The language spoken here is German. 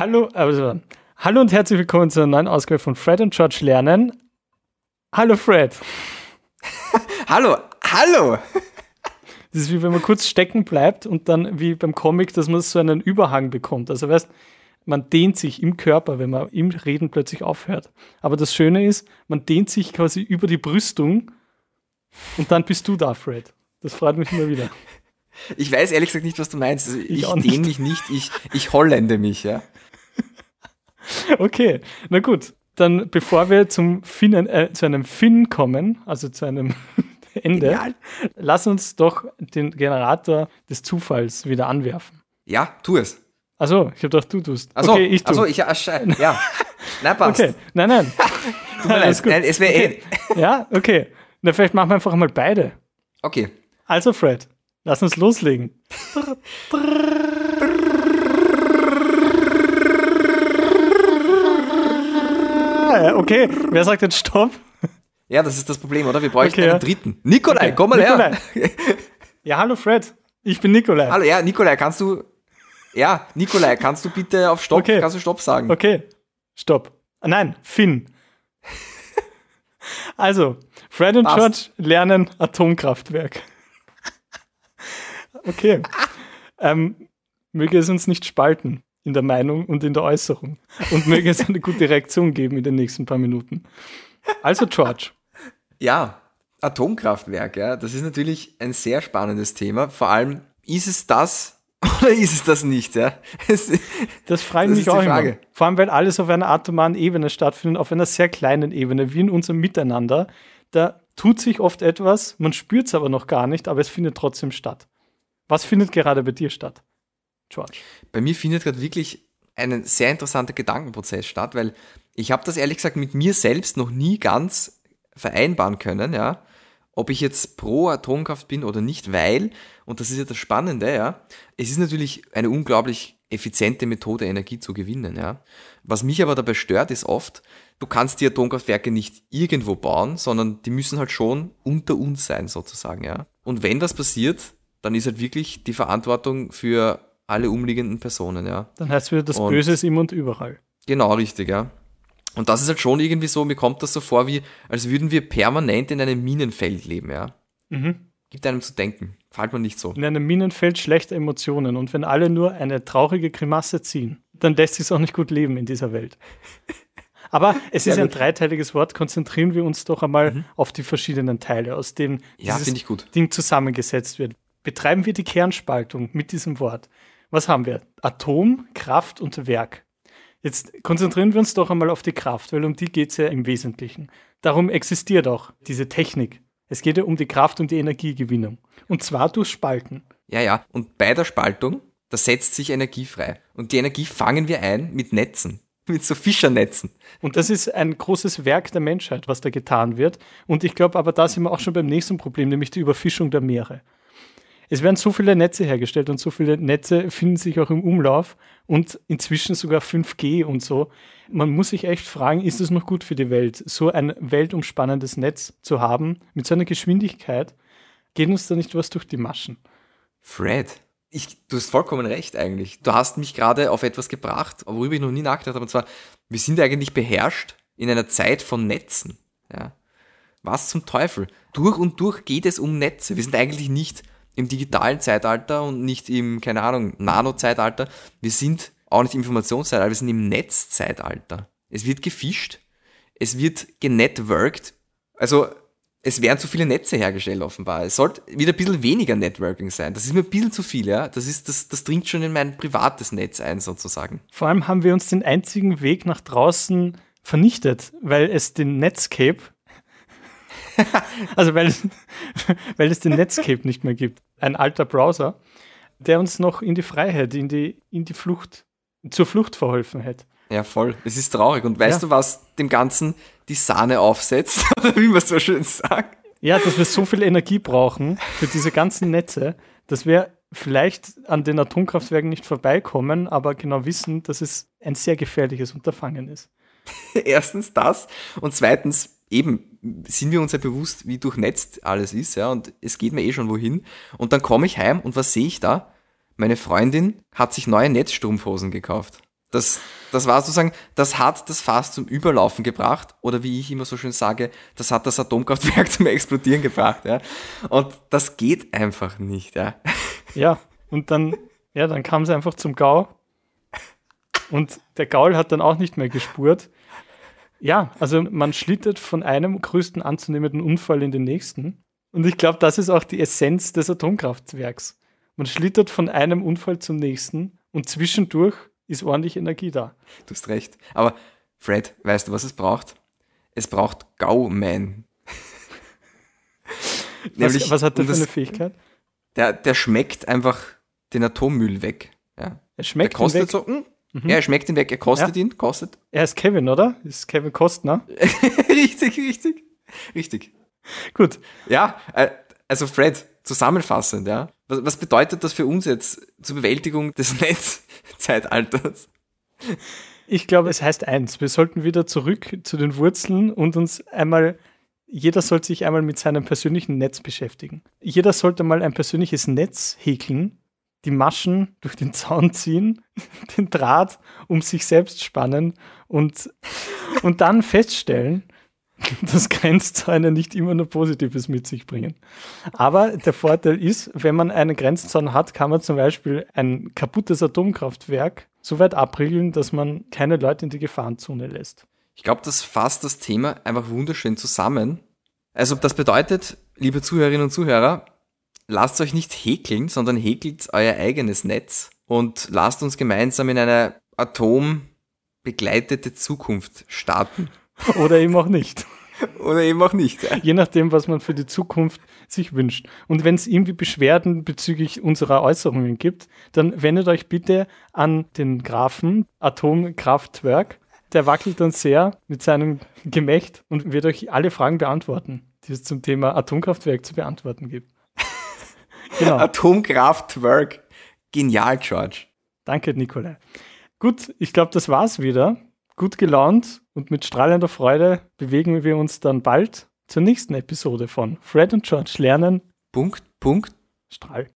Hallo, also, hallo und herzlich willkommen zu einer neuen Ausgabe von Fred und George lernen. Hallo Fred. hallo, hallo. Das ist wie wenn man kurz stecken bleibt und dann wie beim Comic, dass man so einen Überhang bekommt. Also weißt, man dehnt sich im Körper, wenn man im Reden plötzlich aufhört. Aber das Schöne ist, man dehnt sich quasi über die Brüstung und dann bist du da, Fred. Das freut mich immer wieder. Ich weiß ehrlich gesagt nicht, was du meinst. Also ich, ich dehne mich nicht, ich, ich hollende mich, ja. Okay, na gut. Dann bevor wir zum Finnen, äh, zu einem Finn kommen, also zu einem Ende, Genial. lass uns doch den Generator des Zufalls wieder anwerfen. Ja, tu es. Achso, ich habe gedacht, du tust. Achso, okay, ich tu. Achso, ich, ja. Na, passt. Okay, nein, nein. Tut mir leid, nein, es wäre okay. eh. Ja, okay. Na, vielleicht machen wir einfach mal beide. Okay. Also, Fred, lass uns loslegen. Okay, wer sagt jetzt Stopp? Ja, das ist das Problem, oder? Wir bräuchten okay, einen dritten. Nikolai, okay. komm mal Nikolai. her. Ja, hallo Fred. Ich bin Nikolai. Hallo, ja, Nikolai, kannst du. Ja, Nikolai, kannst du bitte auf Stopp, okay. kannst du Stopp sagen? Okay. Stopp. Ah, nein, Finn. Also, Fred und George lernen Atomkraftwerk. Okay. ähm, möge es uns nicht spalten in der Meinung und in der Äußerung. Und möge es eine gute Reaktion geben in den nächsten paar Minuten. Also, George. Ja, Atomkraftwerk, ja, das ist natürlich ein sehr spannendes Thema. Vor allem, ist es das oder ist es das nicht, ja? Es, das frage ich mich auch immer. Vor allem, weil alles auf einer atomaren Ebene stattfindet, auf einer sehr kleinen Ebene, wie in unserem Miteinander. Da tut sich oft etwas, man spürt es aber noch gar nicht, aber es findet trotzdem statt. Was findet gerade bei dir statt, George? Bei mir findet gerade wirklich ein sehr interessanter Gedankenprozess statt, weil ich habe das ehrlich gesagt mit mir selbst noch nie ganz vereinbaren können, ja, ob ich jetzt pro Atomkraft bin oder nicht, weil, und das ist ja das Spannende, ja, es ist natürlich eine unglaublich effiziente Methode, Energie zu gewinnen, ja. Was mich aber dabei stört, ist oft, du kannst die Atomkraftwerke nicht irgendwo bauen, sondern die müssen halt schon unter uns sein, sozusagen, ja. Und wenn das passiert, dann ist halt wirklich die Verantwortung für alle umliegenden Personen, ja. Dann heißt wieder, das und Böse ist immer und überall. Genau, richtig, ja. Und das ist halt schon irgendwie so, mir kommt das so vor, wie, als würden wir permanent in einem Minenfeld leben, ja. Mhm. Gibt einem zu denken. Fällt man nicht so. In einem Minenfeld schlechter Emotionen. Und wenn alle nur eine traurige Grimasse ziehen, dann lässt sich auch nicht gut leben in dieser Welt. Aber es ist ja, ein dreiteiliges Wort. Konzentrieren wir uns doch einmal mhm. auf die verschiedenen Teile, aus denen ja, dieses Ding zusammengesetzt wird. Betreiben wir die Kernspaltung mit diesem Wort. Was haben wir? Atom, Kraft und Werk. Jetzt konzentrieren wir uns doch einmal auf die Kraft, weil um die geht es ja im Wesentlichen. Darum existiert auch diese Technik. Es geht ja um die Kraft und die Energiegewinnung. Und zwar durch Spalten. Ja, ja. Und bei der Spaltung, da setzt sich Energie frei. Und die Energie fangen wir ein mit Netzen. Mit so Fischernetzen. Und das ist ein großes Werk der Menschheit, was da getan wird. Und ich glaube, aber da sind wir auch schon beim nächsten Problem, nämlich die Überfischung der Meere es werden so viele Netze hergestellt und so viele Netze finden sich auch im Umlauf und inzwischen sogar 5G und so. Man muss sich echt fragen, ist es noch gut für die Welt, so ein weltumspannendes Netz zu haben mit so einer Geschwindigkeit? Geht uns da nicht was durch die Maschen? Fred, ich, du hast vollkommen recht eigentlich. Du hast mich gerade auf etwas gebracht, worüber ich noch nie nachgedacht habe. Und zwar, wir sind eigentlich beherrscht in einer Zeit von Netzen. Ja. Was zum Teufel? Durch und durch geht es um Netze. Wir sind eigentlich nicht im digitalen Zeitalter und nicht im, keine Ahnung, Nano-Zeitalter. Wir sind auch nicht im Informationszeitalter, wir sind im Netzzeitalter. Es wird gefischt, es wird genetworked. Also es werden zu viele Netze hergestellt offenbar. Es sollte wieder ein bisschen weniger Networking sein. Das ist mir ein bisschen zu viel, ja. Das, ist, das, das dringt schon in mein privates Netz ein, sozusagen. Vor allem haben wir uns den einzigen Weg nach draußen vernichtet, weil es den Netscape also weil es, weil es den Netscape nicht mehr gibt. Ein alter Browser, der uns noch in die Freiheit, in die, in die Flucht, zur Flucht verholfen hätte. Ja, voll. Es ist traurig. Und weißt ja. du, was dem Ganzen die Sahne aufsetzt? wie man so schön sagt. Ja, dass wir so viel Energie brauchen für diese ganzen Netze, dass wir vielleicht an den Atomkraftwerken nicht vorbeikommen, aber genau wissen, dass es ein sehr gefährliches Unterfangen ist. Erstens das und zweitens eben sind wir uns ja bewusst, wie durchnetzt alles ist, ja, und es geht mir eh schon wohin. Und dann komme ich heim und was sehe ich da? Meine Freundin hat sich neue Netzstrumpfhosen gekauft. Das, das war sozusagen, das hat das Fass zum Überlaufen gebracht oder wie ich immer so schön sage, das hat das Atomkraftwerk zum Explodieren gebracht. Ja? Und das geht einfach nicht. Ja, ja und dann, ja, dann kam es einfach zum Gau und der Gaul hat dann auch nicht mehr gespurt. Ja, also man schlittert von einem größten anzunehmenden Unfall in den nächsten. Und ich glaube, das ist auch die Essenz des Atomkraftwerks. Man schlittert von einem Unfall zum nächsten und zwischendurch ist ordentlich Energie da. Du hast recht. Aber Fred, weißt du, was es braucht? Es braucht Gauman. was, was hat der für eine Fähigkeit? Der, der schmeckt einfach den Atommüll weg. Ja. Er schmeckt der kostet weg. so, mh, hm? Mhm. Ja, er schmeckt ihn weg, er kostet ja. ihn, kostet. Er ist Kevin, oder? Ist Kevin Kostner? richtig, richtig. Richtig. Gut. Ja, äh, also Fred, zusammenfassend, ja. Was, was bedeutet das für uns jetzt zur Bewältigung des Netzzeitalters? Ich glaube, es heißt eins. Wir sollten wieder zurück zu den Wurzeln und uns einmal, jeder sollte sich einmal mit seinem persönlichen Netz beschäftigen. Jeder sollte mal ein persönliches Netz häkeln die Maschen durch den Zaun ziehen, den Draht um sich selbst spannen und, und dann feststellen, dass Grenzzäune nicht immer nur Positives mit sich bringen. Aber der Vorteil ist, wenn man einen Grenzzaun hat, kann man zum Beispiel ein kaputtes Atomkraftwerk so weit abriegeln, dass man keine Leute in die Gefahrenzone lässt. Ich glaube, das fasst das Thema einfach wunderschön zusammen. Also das bedeutet, liebe Zuhörerinnen und Zuhörer, lasst euch nicht häkeln, sondern häkelt euer eigenes Netz und lasst uns gemeinsam in eine atombegleitete Zukunft starten. Oder eben auch nicht. Oder eben auch nicht. Ja. Je nachdem, was man für die Zukunft sich wünscht. Und wenn es irgendwie Beschwerden bezüglich unserer Äußerungen gibt, dann wendet euch bitte an den Grafen Atomkraftwerk. Der wackelt dann sehr mit seinem Gemächt und wird euch alle Fragen beantworten, die es zum Thema Atomkraftwerk zu beantworten gibt. Genau. Atomkraftwerk. Genial, George. Danke, Nikolai. Gut, ich glaube, das war's wieder. Gut gelaunt und mit strahlender Freude bewegen wir uns dann bald zur nächsten Episode von Fred und George lernen. Punkt, Punkt. Strahl.